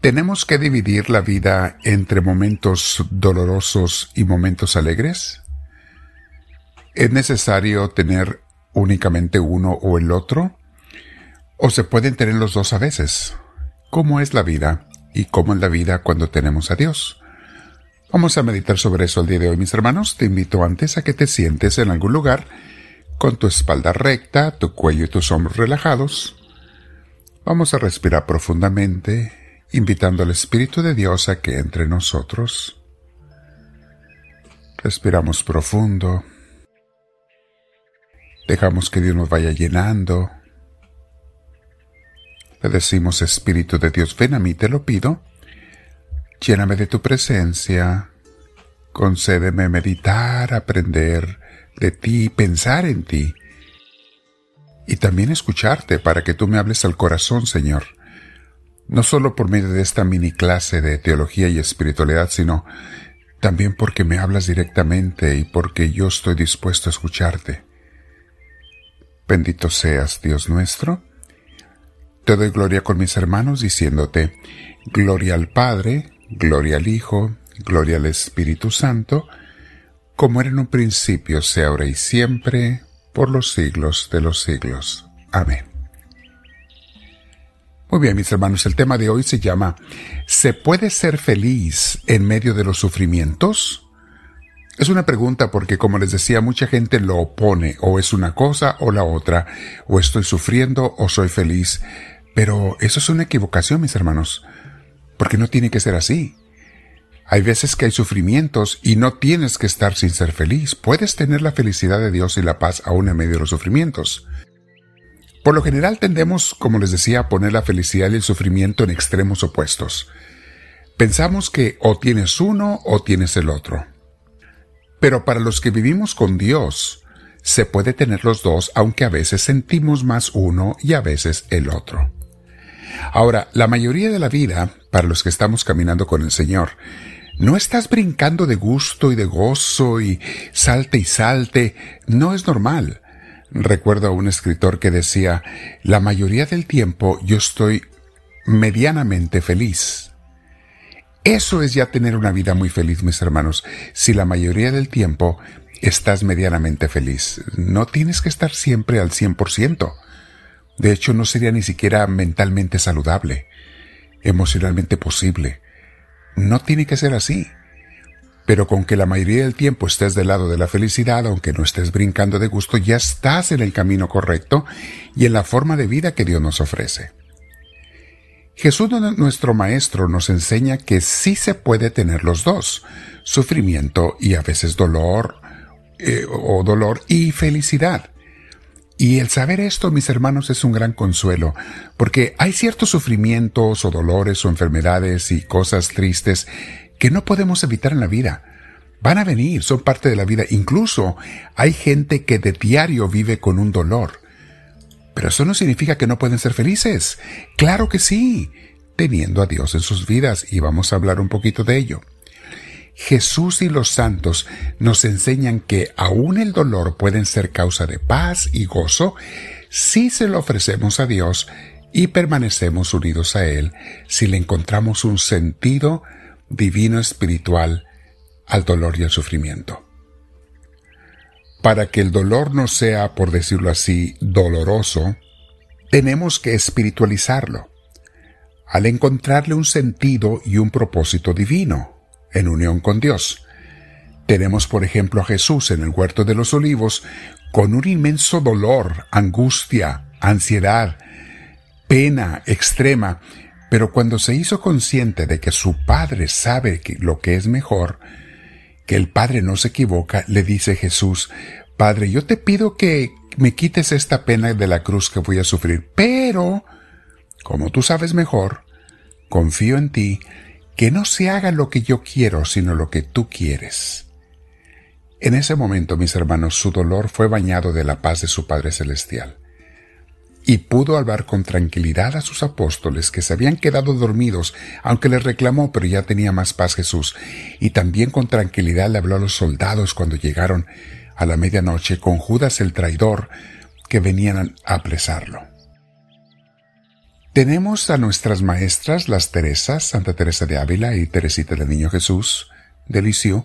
¿Tenemos que dividir la vida entre momentos dolorosos y momentos alegres? ¿Es necesario tener únicamente uno o el otro? ¿O se pueden tener los dos a veces? ¿Cómo es la vida? ¿Y cómo es la vida cuando tenemos a Dios? Vamos a meditar sobre eso el día de hoy, mis hermanos. Te invito antes a que te sientes en algún lugar con tu espalda recta, tu cuello y tus hombros relajados. Vamos a respirar profundamente invitando al Espíritu de Dios a que entre nosotros. Respiramos profundo. Dejamos que Dios nos vaya llenando. Le decimos, Espíritu de Dios, ven a mí, te lo pido. Lléname de tu presencia. Concédeme meditar, aprender de ti, pensar en ti. Y también escucharte para que tú me hables al corazón, Señor no solo por medio de esta mini clase de teología y espiritualidad, sino también porque me hablas directamente y porque yo estoy dispuesto a escucharte. Bendito seas, Dios nuestro. Te doy gloria con mis hermanos diciéndote, gloria al Padre, gloria al Hijo, gloria al Espíritu Santo, como era en un principio, sea ahora y siempre, por los siglos de los siglos. Amén. Muy bien, mis hermanos, el tema de hoy se llama ¿Se puede ser feliz en medio de los sufrimientos? Es una pregunta porque, como les decía, mucha gente lo opone, o es una cosa o la otra, o estoy sufriendo o soy feliz. Pero eso es una equivocación, mis hermanos, porque no tiene que ser así. Hay veces que hay sufrimientos y no tienes que estar sin ser feliz. Puedes tener la felicidad de Dios y la paz aún en medio de los sufrimientos. Por lo general tendemos, como les decía, a poner la felicidad y el sufrimiento en extremos opuestos. Pensamos que o tienes uno o tienes el otro. Pero para los que vivimos con Dios, se puede tener los dos, aunque a veces sentimos más uno y a veces el otro. Ahora, la mayoría de la vida, para los que estamos caminando con el Señor, no estás brincando de gusto y de gozo y salte y salte, no es normal. Recuerdo a un escritor que decía, la mayoría del tiempo yo estoy medianamente feliz. Eso es ya tener una vida muy feliz, mis hermanos, si la mayoría del tiempo estás medianamente feliz. No tienes que estar siempre al 100%. De hecho, no sería ni siquiera mentalmente saludable, emocionalmente posible. No tiene que ser así pero con que la mayoría del tiempo estés del lado de la felicidad, aunque no estés brincando de gusto, ya estás en el camino correcto y en la forma de vida que Dios nos ofrece. Jesús nuestro Maestro nos enseña que sí se puede tener los dos, sufrimiento y a veces dolor, eh, o dolor y felicidad. Y el saber esto, mis hermanos, es un gran consuelo, porque hay ciertos sufrimientos o dolores o enfermedades y cosas tristes que no podemos evitar en la vida. Van a venir, son parte de la vida. Incluso hay gente que de diario vive con un dolor. Pero eso no significa que no pueden ser felices. Claro que sí, teniendo a Dios en sus vidas, y vamos a hablar un poquito de ello. Jesús y los santos nos enseñan que aún el dolor pueden ser causa de paz y gozo si se lo ofrecemos a Dios y permanecemos unidos a Él, si le encontramos un sentido divino espiritual al dolor y al sufrimiento. Para que el dolor no sea, por decirlo así, doloroso, tenemos que espiritualizarlo, al encontrarle un sentido y un propósito divino, en unión con Dios. Tenemos, por ejemplo, a Jesús en el huerto de los olivos, con un inmenso dolor, angustia, ansiedad, pena extrema, pero cuando se hizo consciente de que su padre sabe lo que es mejor, que el padre no se equivoca, le dice Jesús, Padre, yo te pido que me quites esta pena de la cruz que voy a sufrir, pero, como tú sabes mejor, confío en ti, que no se haga lo que yo quiero, sino lo que tú quieres. En ese momento, mis hermanos, su dolor fue bañado de la paz de su Padre Celestial y pudo hablar con tranquilidad a sus apóstoles que se habían quedado dormidos, aunque les reclamó, pero ya tenía más paz Jesús, y también con tranquilidad le habló a los soldados cuando llegaron a la medianoche con Judas el traidor, que venían a apresarlo. Tenemos a nuestras maestras, las Teresas, Santa Teresa de Ávila y Teresita del Niño Jesús de Lisieux,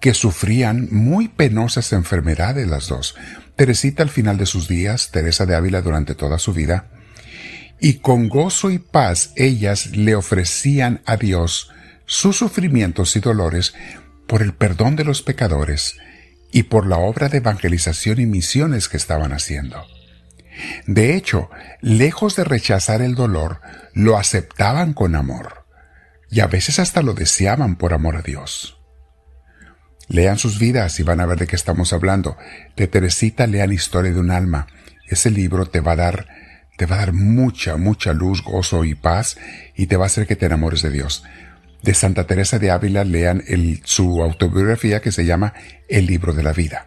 que sufrían muy penosas enfermedades las dos. Teresita al final de sus días, Teresa de Ávila durante toda su vida, y con gozo y paz ellas le ofrecían a Dios sus sufrimientos y dolores por el perdón de los pecadores y por la obra de evangelización y misiones que estaban haciendo. De hecho, lejos de rechazar el dolor, lo aceptaban con amor, y a veces hasta lo deseaban por amor a Dios. Lean sus vidas y van a ver de qué estamos hablando. De Teresita lean Historia de un alma. Ese libro te va a dar, te va a dar mucha, mucha luz, gozo y paz y te va a hacer que te enamores de Dios. De Santa Teresa de Ávila lean su autobiografía que se llama El libro de la vida.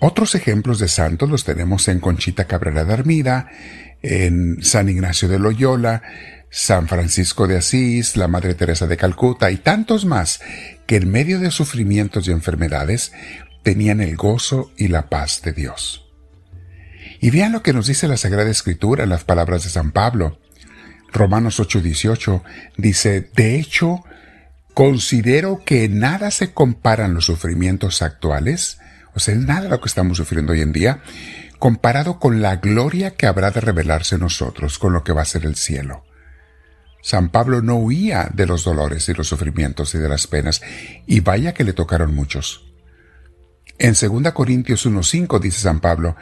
Otros ejemplos de santos los tenemos en Conchita Cabrera de Armida, en San Ignacio de Loyola, San Francisco de Asís, la Madre Teresa de Calcuta y tantos más que en medio de sufrimientos y enfermedades tenían el gozo y la paz de Dios. Y vean lo que nos dice la Sagrada Escritura en las palabras de San Pablo. Romanos 8:18 dice, de hecho, considero que nada se comparan los sufrimientos actuales, o sea, nada lo que estamos sufriendo hoy en día, comparado con la gloria que habrá de revelarse nosotros, con lo que va a ser el cielo. San Pablo no huía de los dolores y los sufrimientos y de las penas, y vaya que le tocaron muchos. En 2 Corintios 1.5 dice San Pablo,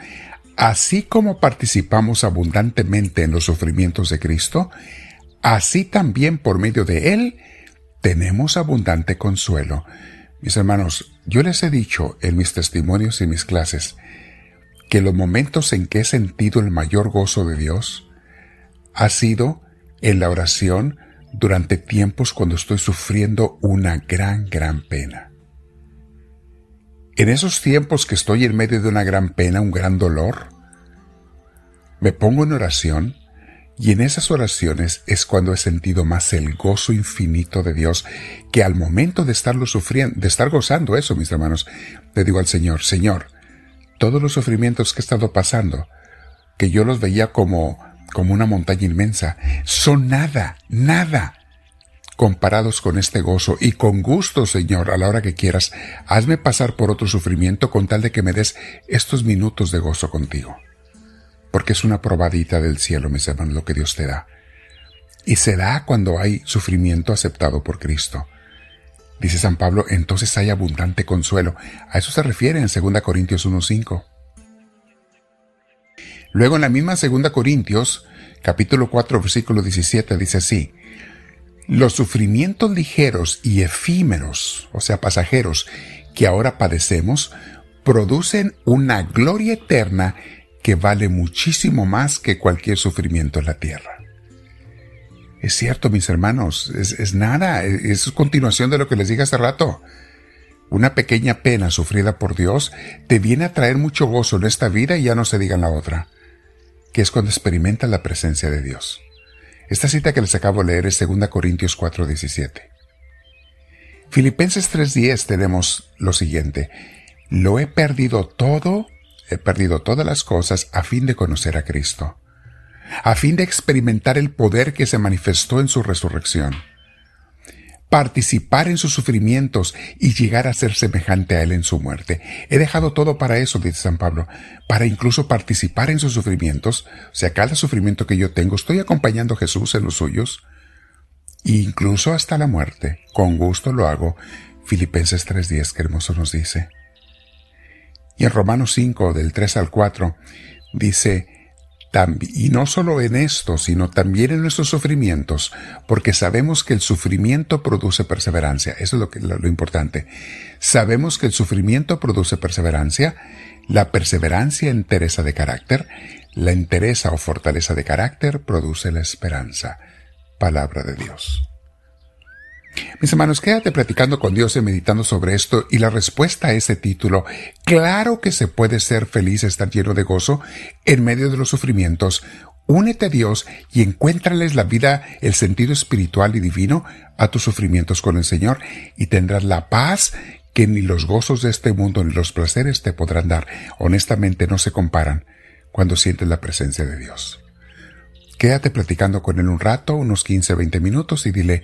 Así como participamos abundantemente en los sufrimientos de Cristo, así también por medio de Él tenemos abundante consuelo. Mis hermanos, yo les he dicho en mis testimonios y mis clases que los momentos en que he sentido el mayor gozo de Dios ha sido en la oración durante tiempos cuando estoy sufriendo una gran, gran pena. En esos tiempos que estoy en medio de una gran pena, un gran dolor, me pongo en oración y en esas oraciones es cuando he sentido más el gozo infinito de Dios que al momento de estarlo sufriendo, de estar gozando eso, mis hermanos, le digo al Señor, Señor, todos los sufrimientos que he estado pasando, que yo los veía como, como una montaña inmensa, son nada, nada comparados con este gozo y con gusto, Señor, a la hora que quieras, hazme pasar por otro sufrimiento con tal de que me des estos minutos de gozo contigo. Porque es una probadita del cielo, mis hermanos, lo que Dios te da. Y se da cuando hay sufrimiento aceptado por Cristo. Dice San Pablo, entonces hay abundante consuelo. A eso se refiere en 2 Corintios 1.5. Luego en la misma 2 Corintios, capítulo 4, versículo 17, dice así, los sufrimientos ligeros y efímeros, o sea, pasajeros, que ahora padecemos, producen una gloria eterna que vale muchísimo más que cualquier sufrimiento en la tierra. Es cierto, mis hermanos, es, nada, es, continuación de lo que les dije hace rato. Una pequeña pena sufrida por Dios te viene a traer mucho gozo en esta vida y ya no se diga la otra, que es cuando experimentas la presencia de Dios. Esta cita que les acabo de leer es 2 Corintios 4:17. Filipenses 3:10 tenemos lo siguiente, lo he perdido todo, he perdido todas las cosas a fin de conocer a Cristo, a fin de experimentar el poder que se manifestó en su resurrección participar en sus sufrimientos y llegar a ser semejante a Él en su muerte. He dejado todo para eso, dice San Pablo, para incluso participar en sus sufrimientos. O sea, cada sufrimiento que yo tengo, estoy acompañando a Jesús en los suyos, incluso hasta la muerte. Con gusto lo hago. Filipenses 3.10, que hermoso nos dice. Y en Romanos 5, del 3 al 4, dice, y no solo en esto, sino también en nuestros sufrimientos, porque sabemos que el sufrimiento produce perseverancia. Eso es lo, lo, importante. Sabemos que el sufrimiento produce perseverancia, la perseverancia entereza de carácter, la entereza o fortaleza de carácter produce la esperanza. Palabra de Dios. Mis hermanos, quédate platicando con Dios y meditando sobre esto y la respuesta a ese título, claro que se puede ser feliz, estar lleno de gozo en medio de los sufrimientos. Únete a Dios y encuéntrales la vida, el sentido espiritual y divino a tus sufrimientos con el Señor y tendrás la paz que ni los gozos de este mundo ni los placeres te podrán dar. Honestamente no se comparan cuando sientes la presencia de Dios. quédate platicando con él un rato, unos 15, 20 minutos y dile,